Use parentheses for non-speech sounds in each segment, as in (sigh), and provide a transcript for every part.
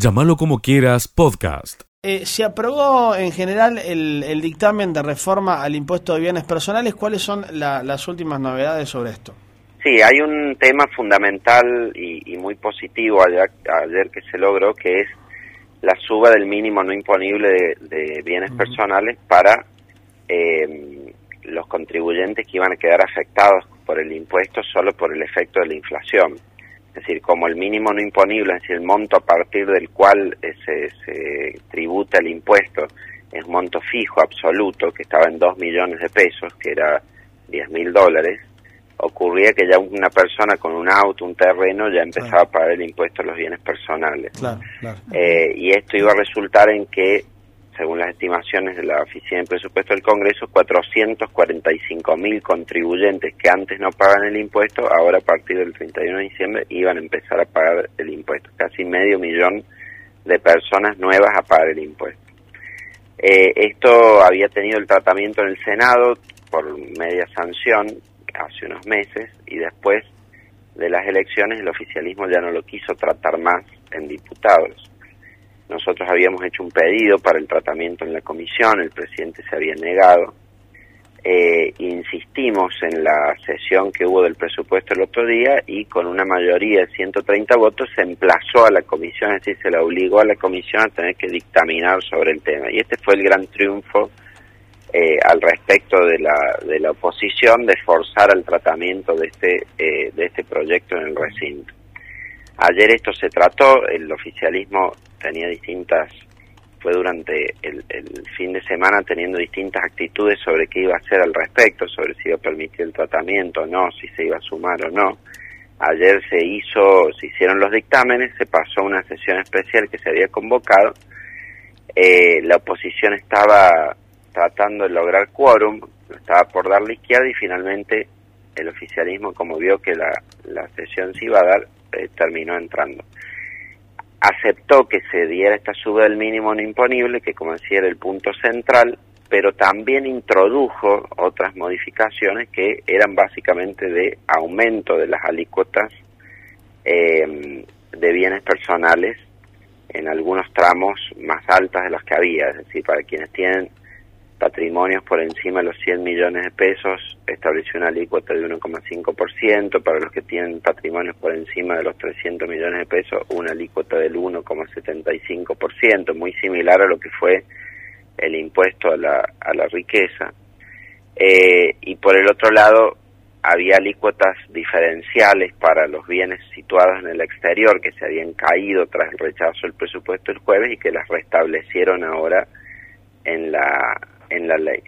Llámalo como quieras, podcast. Eh, se aprobó en general el, dictamen de reforma al impuesto de bienes personales. ¿Cuáles son las últimas novedades sobre esto? Sí, hay un tema fundamental y, muy positivo ayer, que se logró, que es la suba del mínimo no imponible de, bienes personales para eh, los contribuyentes que iban a quedar afectados por el impuesto solo por el efecto de la inflación. Es decir, como el mínimo no imponible, es decir, el monto a partir del cual eh, se, tributa el impuesto, es un monto fijo, absoluto, que estaba en 2 millones de pesos, que era 10 mil dólares, ocurría que ya una persona con un auto, un terreno, ya empezaba a pagar el impuesto a los bienes personales. Eh, y esto iba a resultar en que según las estimaciones de la Oficina de Presupuesto del Congreso, 445 mil contribuyentes que antes no pagan el impuesto, ahora a partir del 31 de diciembre iban a empezar a pagar el impuesto. Casi medio millón de personas nuevas a pagar el impuesto. Eh, esto había tenido el tratamiento en el Senado por media sanción hace unos meses y después de las elecciones el oficialismo ya no lo quiso tratar más en diputados nosotros habíamos hecho un pedido para el tratamiento en la comisión, el presidente se había negado. Eh, insistimos en la sesión que hubo del presupuesto el otro día y con una mayoría de 130 votos se emplazó a la comisión, es decir, se la obligó a la comisión a tener que dictaminar sobre el tema. Y este fue el gran triunfo eh, al respecto de la, de la oposición de forzar el tratamiento de este, eh, de este proyecto en el recinto. Ayer esto se trató, el oficialismo tenía distintas, fue durante el, fin de semana teniendo distintas actitudes sobre qué iba a hacer al respecto, sobre si iba a permitir el tratamiento o no, si se iba a sumar o no. Ayer se hizo, se hicieron los dictámenes, se pasó una sesión especial que se había convocado. Eh, la oposición estaba tratando de lograr quórum, estaba por dar la izquierda y finalmente el oficialismo, como vio que la, la sesión se iba a dar, eh, terminó entrando. Aceptó que se diera esta suba del mínimo no imponible, que como decía era el punto central, pero también introdujo otras modificaciones que eran básicamente de aumento de las alícuotas eh, de bienes personales en algunos tramos más altas de las que había, es decir, para quienes tienen patrimonios por encima de los 100 millones de pesos, estableció una alícuota de 1,5%, para los que tienen patrimonios por encima de los 300 millones de pesos, una alícuota del 1,75%, muy similar a lo que fue el impuesto a la, a la riqueza. Eh, y por el otro lado, había alícuotas diferenciales para los bienes situados en el exterior que se habían caído tras el rechazo del presupuesto el jueves y que las restablecieron ahora en la en la ley.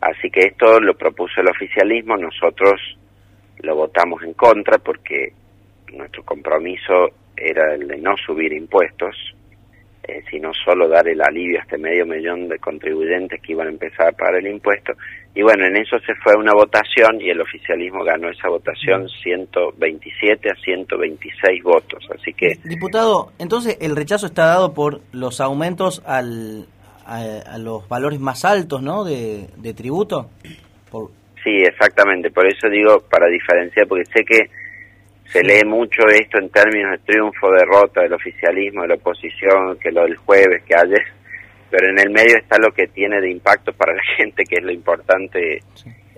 Así que esto lo propuso el oficialismo, nosotros lo votamos en contra porque nuestro compromiso era el de no subir impuestos, eh, sino solo dar el alivio a este medio millón de contribuyentes que iban a empezar a pagar el impuesto. Y bueno, en eso se fue a una votación y el oficialismo ganó esa votación 127 a 126 votos. Así que... Diputado, entonces el rechazo está dado por los aumentos al, a, los valores más altos, ¿no? De, tributo. Sí, exactamente. Por eso digo para diferenciar, porque sé que se lee mucho esto en términos de triunfo, derrota del oficialismo, de la oposición, que lo del jueves, que ayer, pero en el medio está lo que tiene de impacto para la (laughs) gente, que es lo importante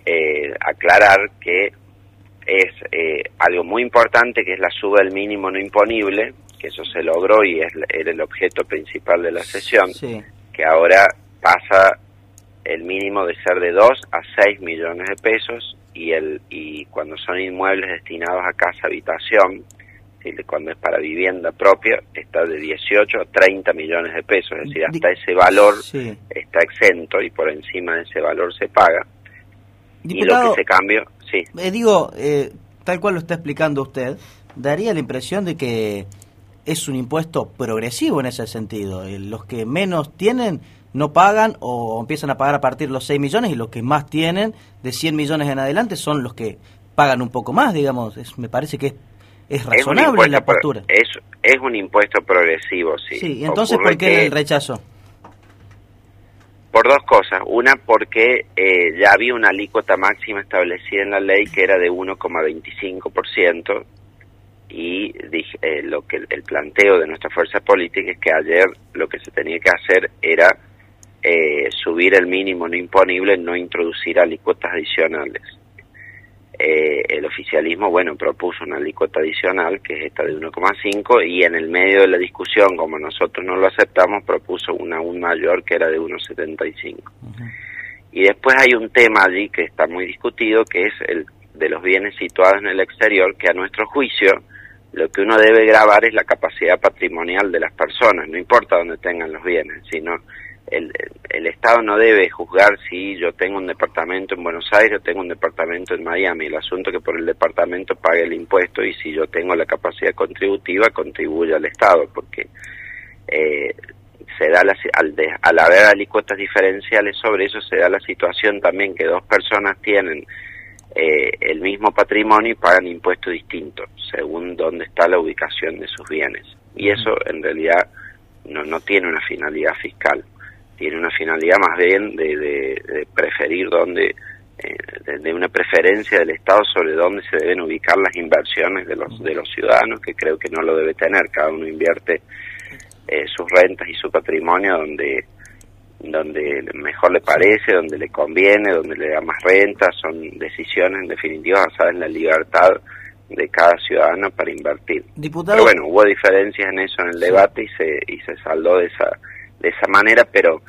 eh, aclarar, que es eh, algo muy importante, que es la suba del mínimo no imponible, que eso se logró y es, era el objeto principal de la sesión. Sí que ahora pasa el mínimo de ser de 2 a 6 millones de pesos y el y cuando son inmuebles destinados a casa habitación cuando es para vivienda propia está de 18 a 30 millones de pesos es decir hasta ese valor está exento y por encima de ese valor se paga. Y lo que se cambió sí. eh, digo eh, tal cual lo está explicando usted daría la impresión de que es un impuesto progresivo en ese sentido. Eh, los que menos tienen no pagan o empiezan a pagar a partir de los 6 millones y los que más tienen, de 100 millones en adelante, son los que pagan un poco más, digamos. Es, me parece que es, es razonable la postura. Es, es un impuesto progresivo, sí. Sí, y entonces, ¿por qué el rechazo? Por dos cosas. Una, porque eh, ya había una alícuota máxima establecida en la ley que era de 1,25% y dije, eh, lo que el planteo de nuestra fuerza política es que ayer lo que se tenía que hacer era eh, subir el mínimo no imponible, no introducir alícuotas adicionales. Eh, el oficialismo, bueno, propuso una alícuota adicional, que es esta de 1,5, y en el medio de la discusión, como nosotros no lo aceptamos, propuso una aún mayor, que era de 1,75. Y después hay un tema allí que está muy discutido, que es el de los bienes situados en el exterior, que a nuestro juicio lo que uno debe grabar es la capacidad patrimonial de las personas, no importa dónde tengan los bienes, sino el, el, Estado no debe juzgar si yo tengo un departamento en Buenos Aires o tengo un departamento en Miami. El asunto es que por el departamento pague el impuesto y si yo tengo la capacidad contributiva, contribuye al Estado, porque eh, se da la, al, al haber alícuotas diferenciales sobre eso, se da la situación también que dos personas tienen eh, el mismo patrimonio y pagan impuestos distintos según dónde está la ubicación de sus bienes. Y eso en realidad no, no tiene una finalidad fiscal. Tiene una finalidad más bien de, de, preferir dónde, eh, de, una preferencia del Estado sobre dónde se deben ubicar las inversiones de los, de los ciudadanos, que creo que no lo debe tener, cada uno invierte eh, sus rentas y su patrimonio donde donde mejor le parece, donde le conviene, donde le da más renta, son decisiones en definitiva basadas en la libertad de cada ciudadano para invertir. Pero bueno, hubo diferencias en eso en el debate y se, y se saldó de esa de esa manera, pero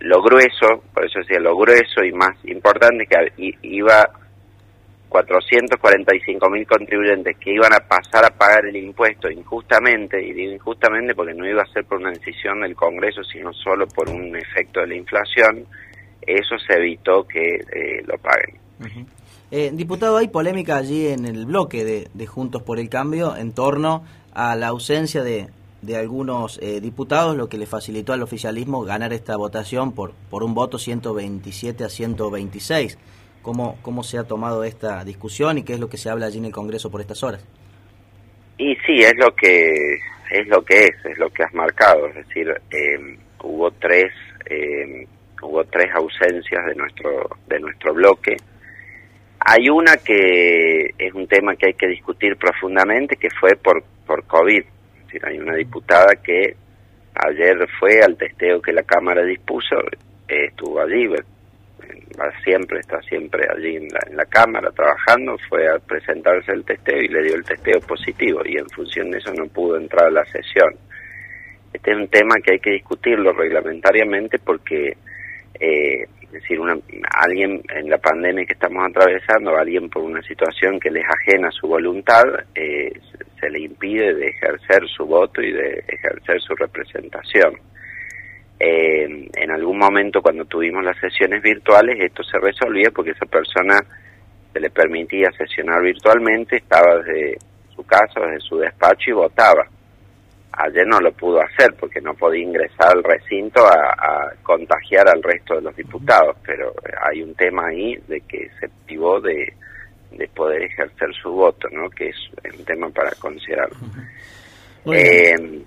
lo grueso, por eso decía, lo grueso y más importante que iba 445 mil contribuyentes que iban a pasar a pagar el impuesto injustamente, y digo injustamente porque no iba a ser por una decisión del Congreso, sino solo por un efecto de la inflación, eso se evitó que eh, lo paguen. Eh, diputado, hay polémica allí en el bloque de, de Juntos por el Cambio en torno a la ausencia de, de algunos eh, diputados, lo que le facilitó al oficialismo ganar esta votación por, por un voto 127 a 126. ¿Cómo, ¿Cómo se ha tomado esta discusión y qué es lo que se habla allí en el Congreso por estas horas? Y sí, es lo que es, lo que es, es lo que has marcado, es decir, em, hubo tres em, hubo tres ausencias de nuestro de nuestro bloque. Hay una que es un tema que hay que discutir profundamente, que fue por por COVID, hay una diputada que ayer fue al testeo que la Cámara dispuso, eh, estuvo allí, siempre, está siempre allí en la, Cámara trabajando, fue a presentarse el testeo y le dio el testeo positivo y en función de eso no pudo entrar a la sesión. Este es un tema que hay que discutirlo reglamentariamente porque eh, decir, una, alguien en la pandemia que estamos atravesando, alguien por una situación que les ajena su voluntad, eh, se le impide de ejercer su voto y de ejercer su representación. Eh, en algún momento cuando tuvimos las sesiones virtuales esto se resolvía porque esa persona se le permitía sesionar virtualmente, estaba desde su casa, desde su despacho y votaba ayer no lo pudo hacer porque no podía ingresar al recinto a, contagiar al resto de los diputados, pero hay un tema ahí de que se privó de, poder ejercer su voto, ¿no? que es un tema para considerar. Eh,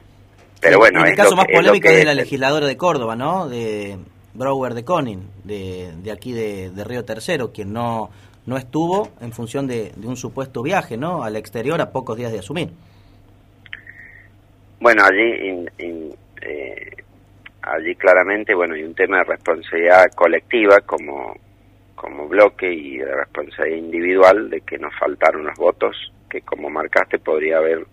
pero bueno, el caso más polémico es de la legisladora de Córdoba, ¿no? De Brouwer de Conin, de, de aquí de, Río Tercero, quien no, no estuvo en función de, de un supuesto viaje, ¿no? Al exterior a pocos días de asumir. Bueno, allí, eh, allí claramente, bueno, hay un tema de responsabilidad colectiva como, como bloque y de responsabilidad individual de que nos faltaron los votos que como marcaste podría haber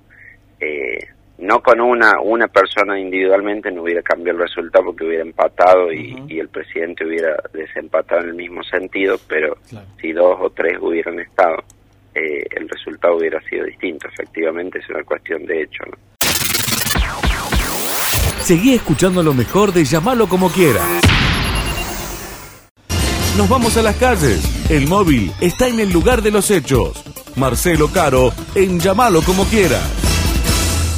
eh, no con una una persona individualmente no hubiera cambiado el resultado porque hubiera empatado y, el presidente hubiera desempatado en el mismo sentido pero si dos o tres hubieran estado eh, el resultado hubiera sido distinto efectivamente es una cuestión de hecho ¿no? Seguí escuchando lo mejor de llamarlo como quiera. Nos vamos a las calles. El móvil está en el lugar de los hechos. Marcelo Caro en Llamalo como quiera.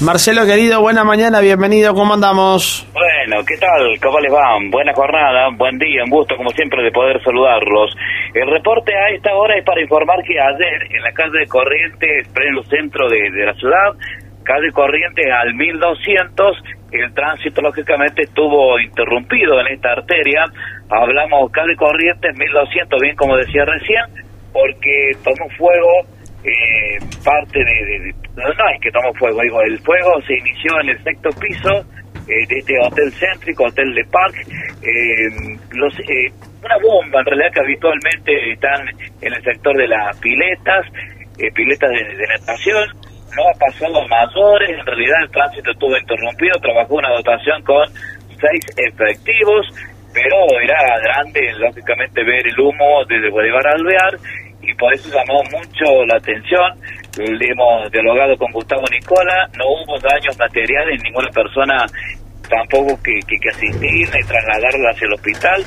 Marcelo querido, buena mañana, bienvenido, ¿cómo andamos? Bueno, ¿qué tal? ¿Cómo les va? Buena jornada, buen día, un gusto como siempre de poder saludarlos. El reporte a esta hora es para informar que ayer en la calle de Corrientes, en el centro de, de la ciudad, calle Corrientes al 1200, el tránsito lógicamente estuvo interrumpido en esta arteria. Hablamos calle Corrientes 1200, bien como decía recién, porque tomó fuego eh, parte de, No, es que tomó fuego, digo, el fuego se inició en el sexto piso eh, de este hotel céntrico, Hotel de Park. Eh, los, una bomba, en realidad, que habitualmente están en el sector de las piletas, piletas de, de natación. No ha pasado a mayores, en realidad el tránsito estuvo interrumpido, trabajó una dotación con seis efectivos, pero era grande, lógicamente, ver el humo desde Bolívar Alvear y por eso llamó mucho la atención. Le hemos dialogado con Gustavo Nicola, no hubo daños materiales, ninguna persona tampoco que, que, asistir ni trasladarla hacia el hospital.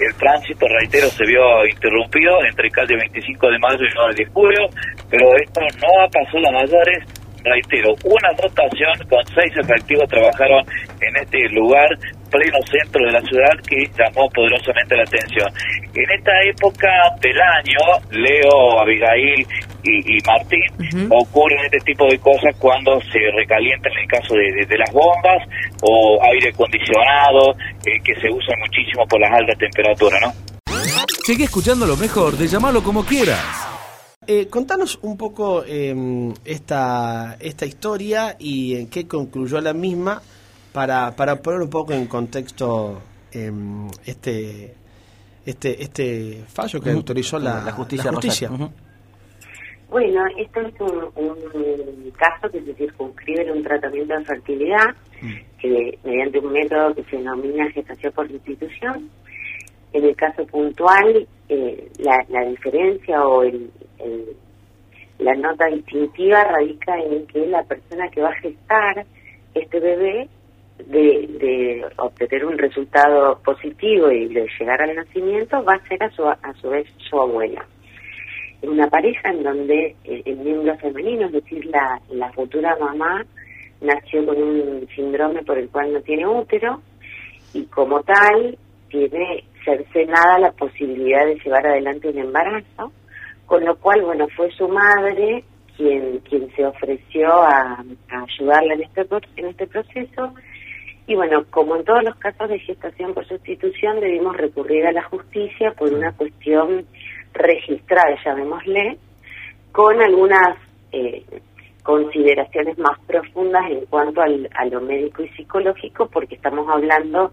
El tránsito, reitero, se vio interrumpido entre calle 25 de mayo y 9 de julio, pero esto no ha pasado a mayores. Reitero, una dotación con seis efectivos trabajaron en este lugar pleno centro de la ciudad que llamó poderosamente la atención. En esta época del año, Leo, Abigail y, Martín, ocurren este tipo de cosas cuando se recalienta en el caso de, las bombas o aire acondicionado, eh, que se usa muchísimo por las altas temperaturas, ¿no? Sigue escuchando lo mejor de llamarlo como quieras. Eh, contanos un poco em, esta, esta historia y en qué concluyó la misma para, para poner un poco en contexto em, este, este, este fallo que autorizó la, justicia. Bueno, esto es un, caso que se circunscribe en un tratamiento de fertilidad mm. que mediante un método que se denomina gestación por sustitución. En el caso puntual, eh, la, la, diferencia o el, la nota distintiva radica en que la persona que va a gestar este bebé de, obtener un resultado positivo y de llegar al nacimiento va a ser a su, a su vez su abuela. En una pareja en donde eh, el miembro femenino, es decir, la, la futura mamá, nació con un síndrome por el cual no tiene útero y como tal tiene cercenada la posibilidad de llevar adelante un embarazo, con lo cual, bueno, fue su madre quien, quien se ofreció a, a ayudarla en este, en este proceso y bueno, como en todos los casos de gestación por sustitución, debimos recurrir a la justicia por una cuestión registrada, llamémosle, con algunas eh, consideraciones más profundas en cuanto al, a lo médico y psicológico, porque estamos hablando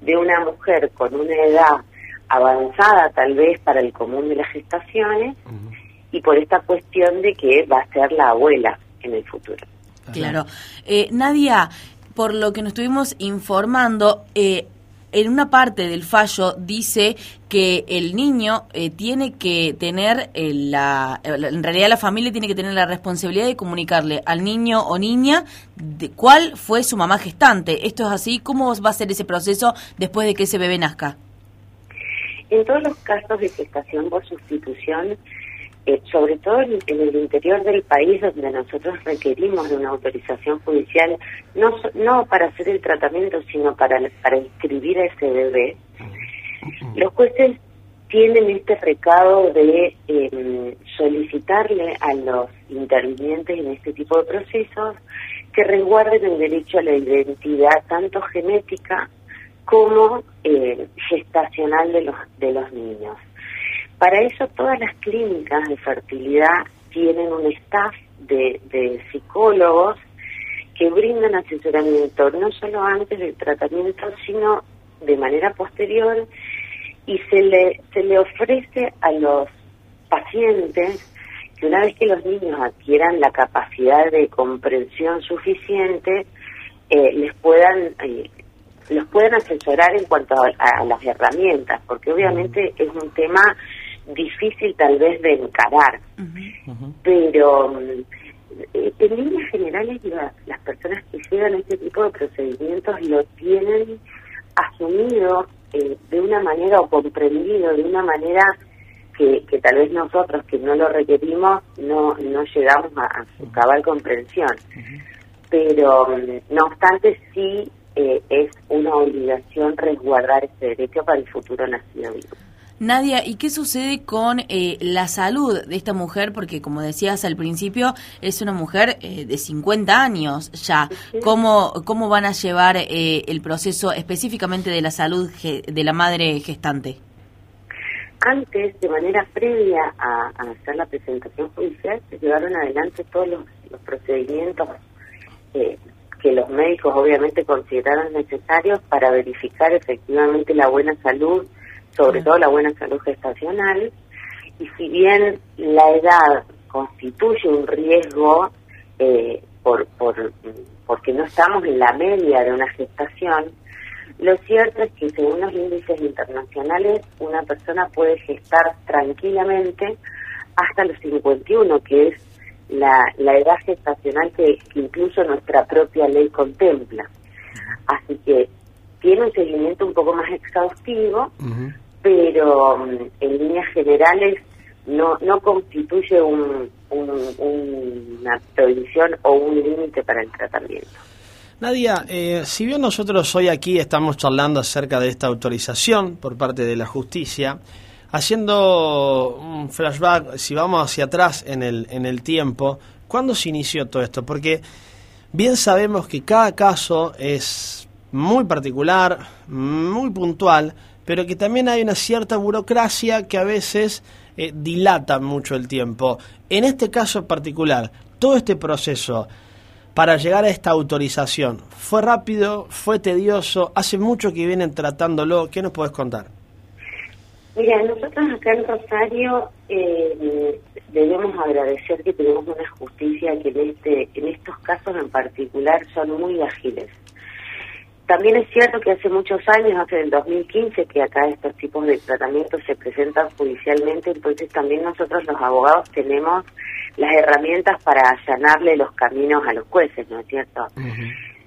de una mujer con una edad avanzada tal vez para el común de las gestaciones y por esta cuestión de que va a ser la abuela en el futuro. Claro. Eh, Nadia, por lo que nos estuvimos informando, eh, en una parte del fallo dice que el niño eh, tiene que tener eh, la, en realidad la familia tiene que tener la responsabilidad de comunicarle al niño o niña de cuál fue su mamá gestante. ¿Esto es así? ¿Cómo va a ser ese proceso después de que ese bebé nazca? En todos los casos de gestación por sustitución, eh, sobre todo en, el interior del país donde nosotros requerimos de una autorización judicial, no, no para hacer el tratamiento, sino para, para inscribir a ese bebé, los jueces tienen este recado de em, solicitarle a los intervinientes en este tipo de procesos que resguarden el derecho a la identidad tanto genética como eh, gestacional de los, de los niños. Para eso todas las clínicas de fertilidad tienen un staff de, psicólogos que brindan asesoramiento no solo antes del tratamiento, sino de manera posterior y se le, se le ofrece a los pacientes que una vez que los niños adquieran la capacidad de comprensión suficiente, eh, les puedan eh, los puedan asesorar en cuanto a, las herramientas, porque obviamente es un tema difícil tal vez de encarar, pero mm, eh, en líneas generales las personas que llegan a este tipo de procedimientos lo tienen asumido eh, de una manera o comprendido de una manera que, que, tal vez nosotros que no lo requerimos no, no llegamos a, su cabal comprensión. Pero mm, no obstante sí eh, es una obligación resguardar ese derecho para el futuro nacido vivo. Nadia, ¿y qué sucede con eh, la salud de esta mujer? Porque como decías al principio, es una mujer eh, de 50 años ya. ¿Cómo, ¿Cómo van a llevar eh, el proceso específicamente de la salud de la madre gestante? antes, de manera previa a, hacer la presentación judicial, se llevaron adelante todos los, procedimientos eh, que los médicos obviamente consideraron necesarios para verificar efectivamente la buena salud, sobre todo la buena salud gestacional, y si bien la edad constituye un riesgo eh, por, por, porque no estamos en la media de una gestación, lo cierto es que según los índices internacionales, una persona puede gestar tranquilamente hasta los 51, que es la, la edad gestacional que, incluso nuestra propia ley contempla. Así que tiene un seguimiento un poco más exhaustivo, pero mm, en líneas generales no, no constituye un, una prohibición o un límite para el tratamiento. Nadia, eh, si bien nosotros hoy aquí estamos charlando acerca de esta autorización por parte de la justicia, haciendo un flashback, si vamos hacia atrás en el, en el tiempo, ¿cuándo se inició todo esto? Porque bien sabemos que cada caso es muy particular, muy puntual, pero que también hay una cierta burocracia que a veces eh, dilata mucho el tiempo. En este caso particular, todo este proceso para llegar a esta autorización? ¿Fue rápido? ¿Fue tedioso? ¿Hace mucho que vienen tratándolo? ¿Qué nos puedes contar? Mira, nosotros acá en Rosario eh, debemos agradecer que tenemos una justicia que en, este, en estos casos en particular son muy ágiles. También es cierto que hace muchos años, hace el 2015, que acá estos tipos de tratamientos se presentan judicialmente, entonces también nosotros los abogados tenemos las herramientas para allanarle los caminos a los jueces, ¿no es cierto?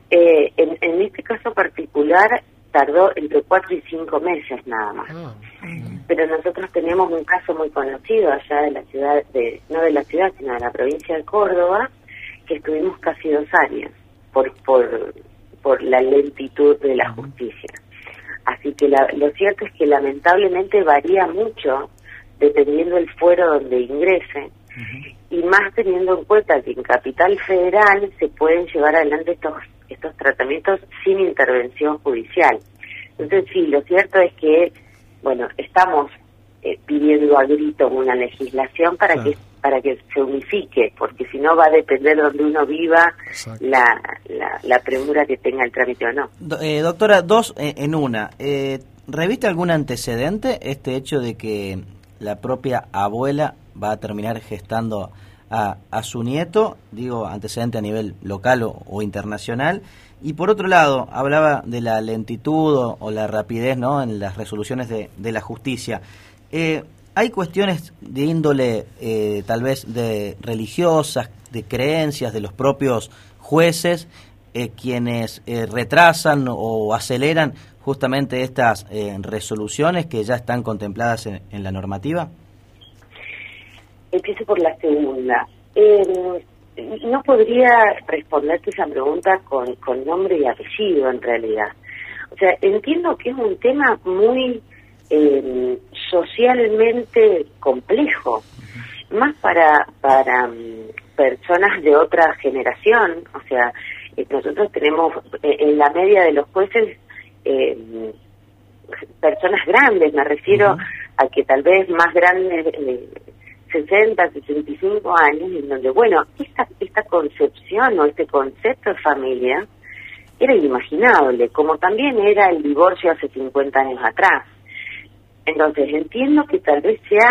Eh, en, este caso particular tardó entre cuatro y cinco meses nada más. Ah, Pero nosotros tenemos un caso muy conocido allá de la ciudad, de no de la ciudad, sino de la provincia de Córdoba, que estuvimos casi dos años por, por, por la lentitud de la justicia. Así que lo cierto es que lamentablemente varía mucho dependiendo del fuero donde ingrese y más teniendo en cuenta que en Capital Federal se pueden llevar adelante estos, estos tratamientos sin intervención judicial. Entonces, sí, lo cierto es que, bueno, estamos eh, pidiendo a grito una legislación para que para que se unifique, porque si no va a depender de donde uno viva la, la, premura que tenga el trámite o no. Eh, doctora, dos en una. Eh, ¿Reviste algún antecedente este hecho de que la propia abuela va a terminar gestando a, a su nieto, digo, antecedente a nivel local o, internacional. Y por otro lado, hablaba de la lentitud o, la rapidez ¿no? en las resoluciones de, de la justicia. Eh, hay cuestiones de índole eh, tal vez de religiosas, de creencias de los propios jueces, eh, quienes retrasan o aceleran justamente estas resoluciones que ya están contempladas en la normativa. Empiezo por la segunda. Eh, no podría responderte esa pregunta con, con nombre y apellido, en realidad. O sea, entiendo que es un tema muy eh, socialmente complejo, más para, para mm, personas de otra generación. O sea, eh, nosotros tenemos en la media de los jueces personas grandes, me refiero a que tal vez más grandes 60, 65 años, en donde, bueno, esta, esta concepción o este concepto de familia era inimaginable, como también era el divorcio hace 50 años atrás. Entonces, entiendo que tal vez sea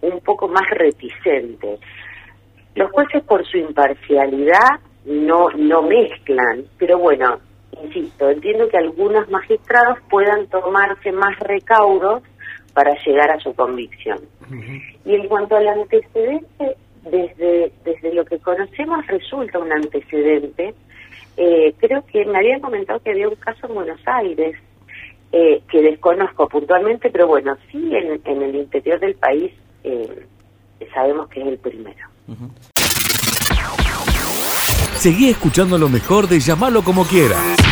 un poco más reticente. Los jueces, por su imparcialidad, no, no mezclan, pero bueno, insisto, entiendo que algunos magistrados puedan tomarse más recaudos para llegar a su convicción. Y en cuanto al antecedente, desde, desde lo que conocemos resulta un antecedente. Eh, creo que me habían comentado que había un caso en Buenos Aires, eh, que desconozco puntualmente, pero bueno, sí en, en el interior del país eh, sabemos que es el primero. Seguí escuchando lo mejor de llamarlo como quieras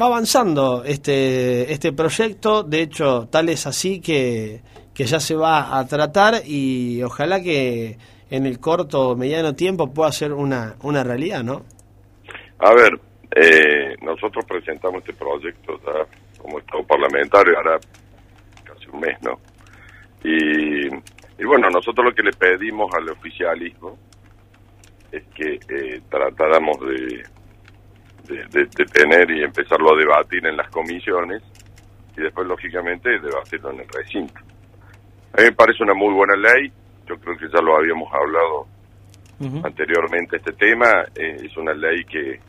va avanzando este, este proyecto, de hecho, tal es así que, que ya se va a tratar y ojalá que en el corto o mediano tiempo pueda ser una, una realidad, ¿no? A ver, eh, nosotros presentamos este proyecto ya como Estado parlamentario, ahora casi un mes, ¿no? Y, y bueno, nosotros lo que le pedimos al oficialismo es que eh, tratáramos de, de, de, tener y empezarlo a debatir en las comisiones y después, lógicamente, debatirlo en el recinto. A mí me parece una muy buena ley, yo creo que ya lo habíamos hablado anteriormente este tema, eh, es una ley que,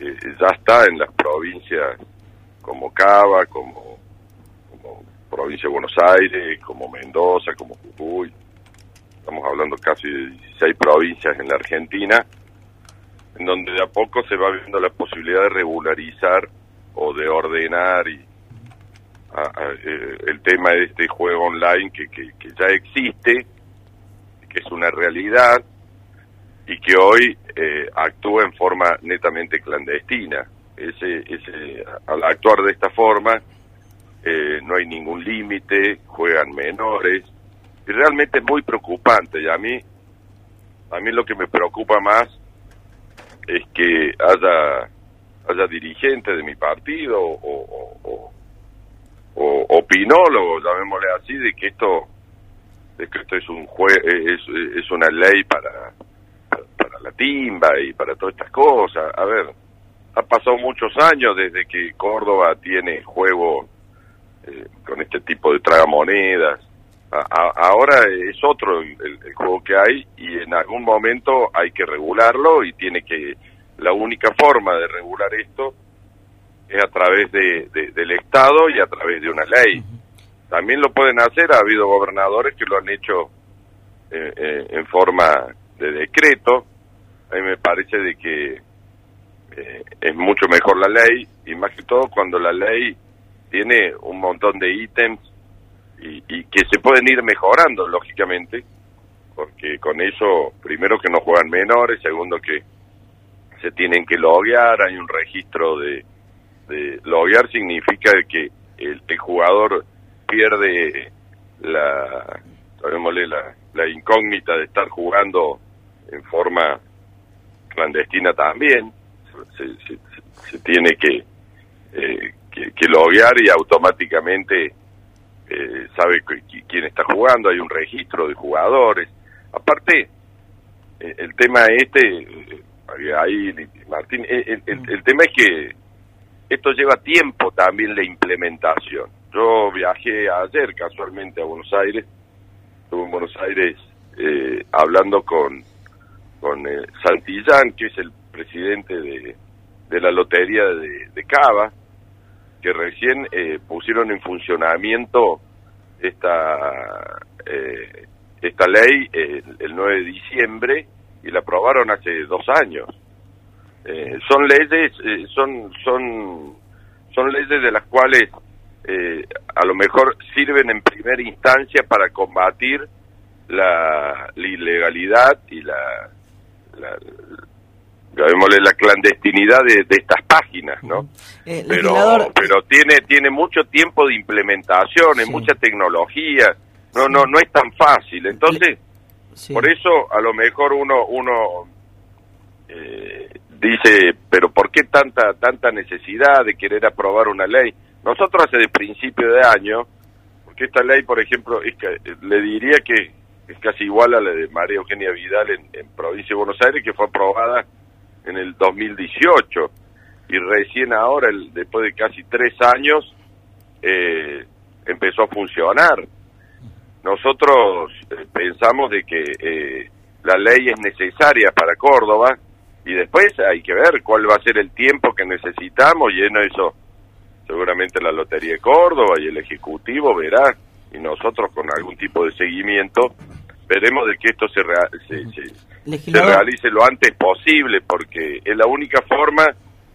ya está en las provincias como Cava, como, como provincia de Buenos Aires, como Mendoza, como Jujuy, estamos hablando casi de 16 provincias en la Argentina, en donde de a poco se va viendo la posibilidad de regularizar o de ordenar y eh, el tema de este juego online que, que, ya existe, que es una realidad y que hoy eh, actúa en forma netamente clandestina. Ese, ese, al actuar de esta forma, eh, no hay ningún límite, juegan menores, y realmente es muy preocupante. Y a mí, a mí lo que me preocupa más es que haya, haya dirigentes de mi partido o, o, o opinólogos, llamémosle así, de que esto, de que esto es un jue es, es una ley para, la timba y para todas estas cosas. A ver, ha pasado muchos años desde que Córdoba tiene juego eh, con este tipo de tragamonedas ahora es otro el, juego que hay y en algún momento hay que regularlo y tiene que la única forma de regular esto es a través de, del Estado y a través de una ley. También lo pueden hacer, ha habido gobernadores que lo han hecho eh, eh, en forma de decreto. A mí me parece de que eh, es mucho mejor la ley y más que todo cuando la ley tiene un montón de ítems y, que se pueden ir mejorando, lógicamente, porque con eso, primero que no juegan menores, segundo que se tienen que loguear, hay un registro de, de loguear significa que el, jugador pierde la, la, la incógnita de estar jugando en forma clandestina también, se, tiene que, eh, que, que loguear y automáticamente eh, sabe quién está jugando, hay un registro de jugadores. Aparte, eh, el tema este, eh, ahí, Martín, el, el, tema es que esto lleva tiempo también la implementación. Yo viajé ayer casualmente a Buenos Aires, estuve en Buenos Aires eh, hablando con, con Santillán, que es el presidente de, de la lotería de, Cava, que recién eh, pusieron en funcionamiento esta eh, esta ley el, 9 de diciembre y la aprobaron hace dos años. Eh, son leyes, son son son leyes de las cuales a lo mejor sirven en primera instancia para combatir la, ilegalidad y la, la, llamémosle la clandestinidad de, estas páginas, ¿no? Eh, pero pero tiene tiene mucho tiempo de implementación, en mucha tecnología, no no no es tan fácil, entonces por eso a lo mejor uno uno eh, dice, pero ¿por qué tanta tanta necesidad de querer aprobar una ley? Nosotros hace de principio de año, porque esta ley, por ejemplo, es que, le diría que es casi igual a la de María Eugenia Vidal en, Provincia de Buenos Aires, que fue aprobada en el 2018 y recién ahora, después de casi tres años, eh, empezó a funcionar. Nosotros eh, pensamos de que eh, la ley es necesaria para Córdoba y después hay que ver cuál va a ser el tiempo que necesitamos y en eso seguramente la Lotería de Córdoba y el Ejecutivo verá y nosotros con algún tipo de seguimiento veremos de que esto se, se, realice lo antes posible, porque es la única forma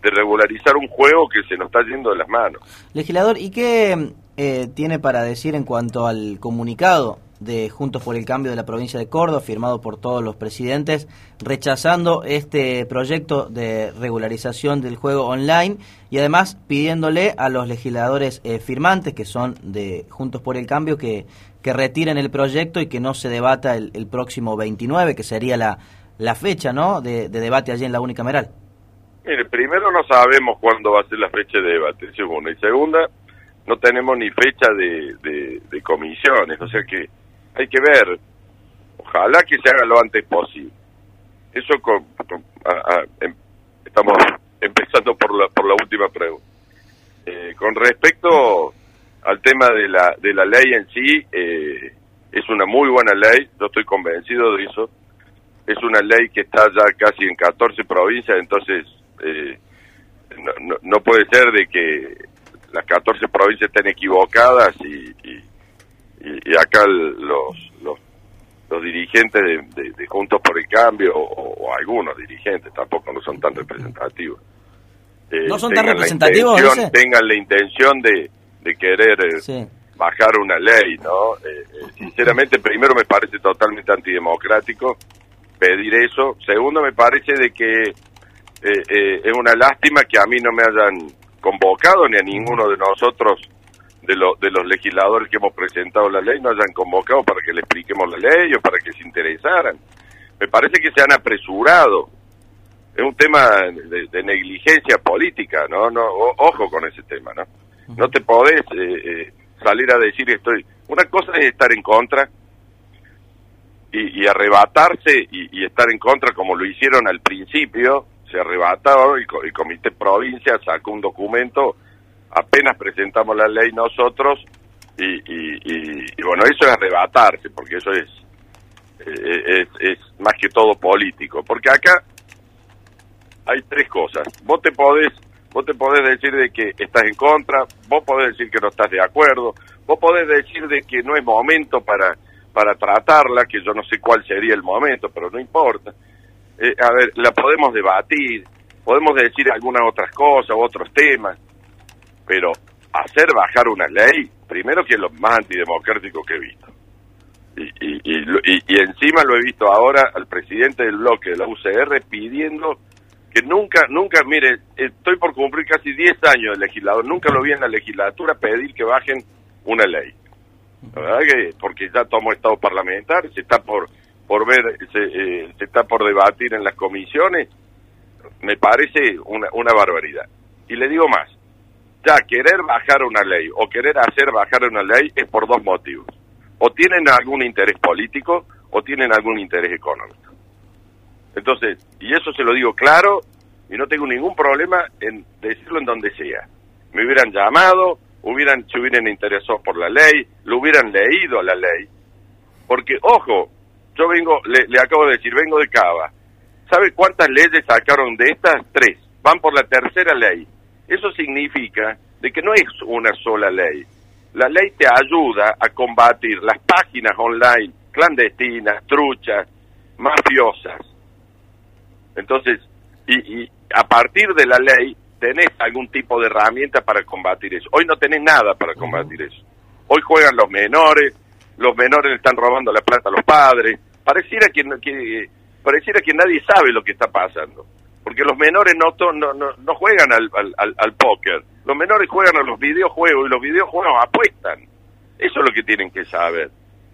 de regularizar un juego que se nos está yendo de las manos. Legislador, ¿y qué eh, tiene para decir en cuanto al comunicado de Juntos por el Cambio de la provincia de Córdoba, firmado por todos los presidentes, rechazando este proyecto de regularización del juego online y además pidiéndole a los legisladores eh, firmantes, que son de Juntos por el Cambio, que, que retiren el proyecto y que no se debata el, próximo 29, que sería la, la fecha ¿no? de, debate allí en la unicameral. Mire, primero no sabemos cuándo va a ser la fecha de debate, segunda. Y segunda, no tenemos ni fecha de, de, comisiones, o sea que hay que ver, ojalá que se haga lo antes posible. Eso con, em, estamos empezando por la, por la última pregunta. Eh, con respecto al tema de la, de la ley en sí, eh, es una muy buena ley, yo estoy convencido de eso. Es una ley que está ya casi en 14 provincias, entonces eh, no, no, puede ser de que las 14 provincias estén equivocadas y, y, acá los, los, los dirigentes de, Juntos por el Cambio, o, algunos dirigentes, tampoco no son tan representativos. Eh, ¿No son tan representativos? tengan la intención de, de querer eh, bajar una ley, ¿no? Eh, sinceramente, primero me parece totalmente antidemocrático pedir eso. Segundo, me parece de que es una lástima que a mí no me hayan convocado ni a ninguno de nosotros de, de los legisladores que hemos presentado la ley no hayan convocado para que le expliquemos la ley o para que se interesaran. Me parece que se han apresurado. Es un tema de, negligencia política, ¿no? no ojo con ese tema, ¿no? No te podés eh, eh, salir a decir estoy... Una cosa es estar en contra y, arrebatarse y, y estar en contra como lo hicieron al principio, se arrebató y el Comité Provincia sacó un documento, apenas presentamos la ley nosotros y, y, bueno, eso es arrebatarse, porque eso es, eh, es, es más que todo político, porque acá hay tres cosas. Vos te podés, vos te podés decir de que estás en contra, vos podés decir que no estás de acuerdo, vos podés decir de que no es momento para, para tratarla, que yo no sé cuál sería el momento, pero no importa. Eh, a ver, la podemos debatir, podemos decir algunas otras cosas, otros temas, pero hacer bajar una ley, primero que es lo más antidemocrático que he visto. Y, y, encima lo he visto ahora al presidente del bloque de la UCR pidiendo que nunca, nunca, mire, estoy por cumplir casi 10 años de legislador, nunca lo vi en la legislatura pedir que bajen una ley. verdad que, porque ya tomó estado parlamentario, se está por por ver, se, eh, se está por debatir en las comisiones, me parece una barbaridad. Y le digo más, ya querer bajar una ley o querer hacer bajar una ley es por dos motivos. O tienen algún interés político o tienen algún interés económico. Entonces, y eso se lo digo claro y no tengo ningún problema en decirlo en donde sea. Me hubieran llamado, hubieran, se hubieran interesado por la ley, lo hubieran leído la ley. Porque, ojo, yo vengo, le, acabo de decir, vengo de Cava. ¿Sabe cuántas leyes sacaron de estas? Tres. Van por la tercera ley. Eso significa de que no es una sola ley. La ley te ayuda a combatir las páginas online clandestinas, truchas, mafiosas. Entonces, y, y a partir de la ley tenés algún tipo de herramienta para combatir eso. Hoy no tenés nada para combatir eso. Hoy juegan los menores, los menores le están robando la plata a los padres, pareciera que, que pareciera que nadie sabe lo que está pasando porque los menores no, no, no, juegan al, al, al, póker, los menores juegan a los videojuegos y los videojuegos apuestan. Eso es lo que tienen que saber.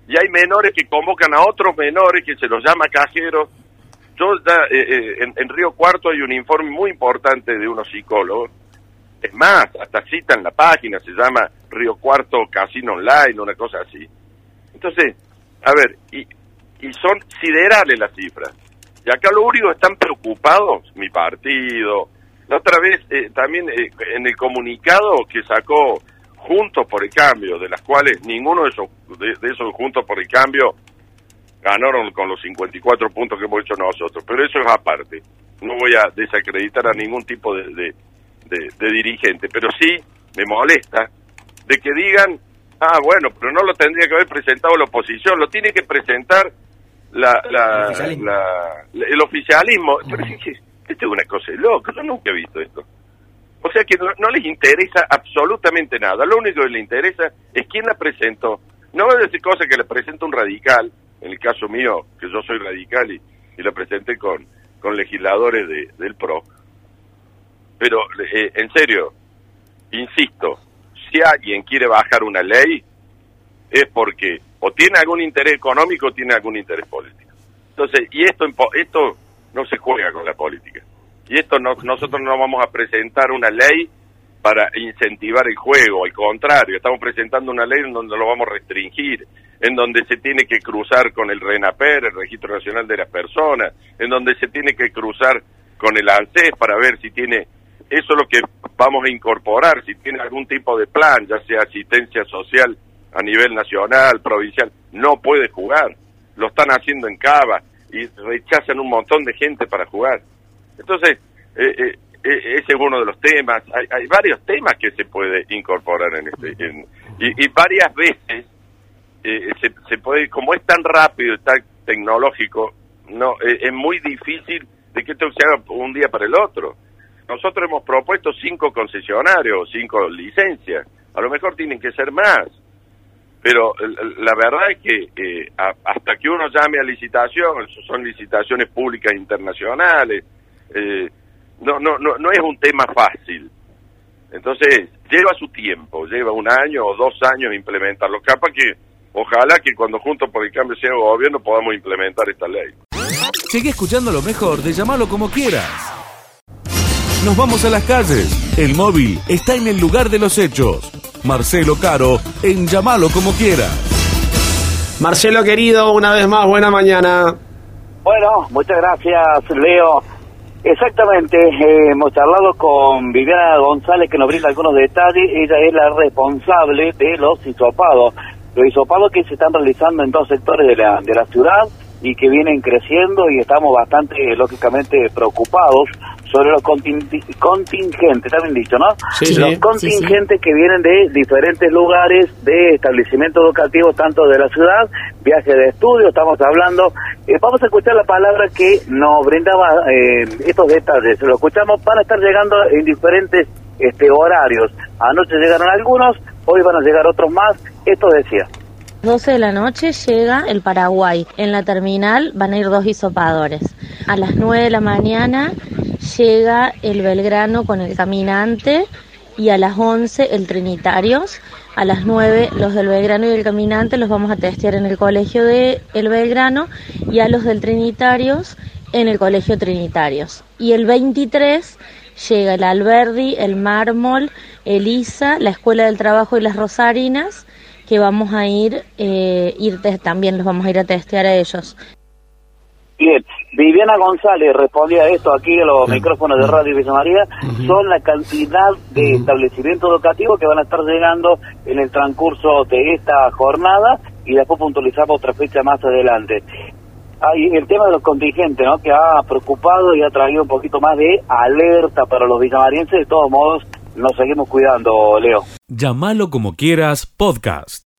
Y hay menores que convocan a otros menores que se los llama cajeros. Yo eh, eh, en, en, Río Cuarto hay un informe muy importante de unos psicólogos. Es más, hasta citan la página, se llama Río Cuarto Casino Online, una cosa así. Entonces, a ver, y y son siderales las cifras. Y acá lo único están preocupados, mi partido. La otra vez eh, también eh, en el comunicado que sacó Juntos por el Cambio, de las cuales ninguno de esos, de, esos Juntos por el Cambio ganaron con los 54 puntos que hemos hecho nosotros. Pero eso es aparte. No voy a desacreditar a ningún tipo de, de dirigente. Pero sí me molesta de que digan, ah, bueno, pero no lo tendría que haber presentado la oposición, lo tiene que presentar la, la, el oficialismo. Pero es que esto es una cosa de loco, yo nunca he visto esto. O sea que no, les interesa absolutamente nada, lo único que les interesa es quién la presentó. No voy a decir cosas que le presenta un radical, en el caso mío, que yo soy radical y, y la presenté con, con legisladores de, del PRO. Pero, eh, en serio, insisto, si alguien quiere bajar una ley, es porque o tiene algún interés económico o tiene algún interés político. Entonces, y esto, esto no se juega con la política. Y esto no, nosotros no vamos a presentar una ley para incentivar el juego, al contrario, estamos presentando una ley en donde lo vamos a restringir, en donde se tiene que cruzar con el RENAPER, el Registro Nacional de las Personas, en donde se tiene que cruzar con el ANSES para ver si tiene, eso es lo que vamos a incorporar, si tiene algún tipo de plan, ya sea asistencia social a nivel nacional, provincial, no puede jugar, lo están haciendo en Cava y rechazan un montón de gente para jugar. Entonces, eh, eh, eh, ese es uno de los temas. Hay, hay, varios temas que se puede incorporar en este. y, y, varias veces se, se, puede, como es tan rápido, tan tecnológico, no es muy difícil de que esto se haga un día para el otro. Nosotros hemos propuesto cinco concesionarios, cinco licencias. A lo mejor tienen que ser más. Pero la verdad es que eh, hasta que uno llame a licitación, son licitaciones públicas internacionales, eh, no, no, no, no es un tema fácil. Entonces, lleva su tiempo, lleva un año o dos años implementarlo. Capaz que, ojalá que cuando juntos por el cambio sea gobierno podamos implementar esta ley. Sigue escuchando lo mejor de llamarlo como quieras. Nos vamos a las calles. El móvil está en el lugar de los hechos. Marcelo Caro en Llamalo como quieras. Marcelo querido, una vez más, buena mañana. Bueno, muchas gracias, Leo. Exactamente, eh, hemos charlado con Viviana González que nos brinda algunos detalles. Ella es la responsable de los hisopados. Los hisopados que se están realizando en dos sectores de la, de la ciudad y que vienen creciendo y estamos bastante, lógicamente, preocupados sobre los contingentes, está bien dicho, ¿no? Sí, los sí, contingentes que vienen de diferentes lugares, de establecimientos educativos, tanto de la ciudad, viaje de estudio, estamos hablando. Eh, vamos a escuchar la palabra que nos brindaba eh, estos detalles. Lo escuchamos, van a estar llegando en diferentes este, horarios. Anoche llegaron algunos, hoy van a llegar otros más. Esto decía. 12 de la noche llega el Paraguay. En la terminal van a ir dos hisopadores. A las 9 de la mañana llega el Belgrano con el caminante y a las 11 el Trinitarios. A las 9 los del Belgrano y el caminante los vamos a testear en el colegio de El Belgrano y a los del Trinitarios en el colegio Trinitarios. Y el 23 llega el Alberdi, el Mármol, el ISA, la Escuela del Trabajo y las Rosarinas que vamos a ir, eh, ir también los vamos a ir a testear a ellos. Bien, Viviana González respondía a esto aquí en los micrófonos de Radio Villa María, son la cantidad de establecimientos educativos que van a estar llegando en el transcurso de esta jornada y después puntualizamos otra fecha más adelante. Hay el tema de los contingentes, ¿no? Que ha preocupado y ha traído un poquito más de alerta para los villamarienses. De todos modos, nos seguimos cuidando, Leo. Llámalo como quieras, podcast.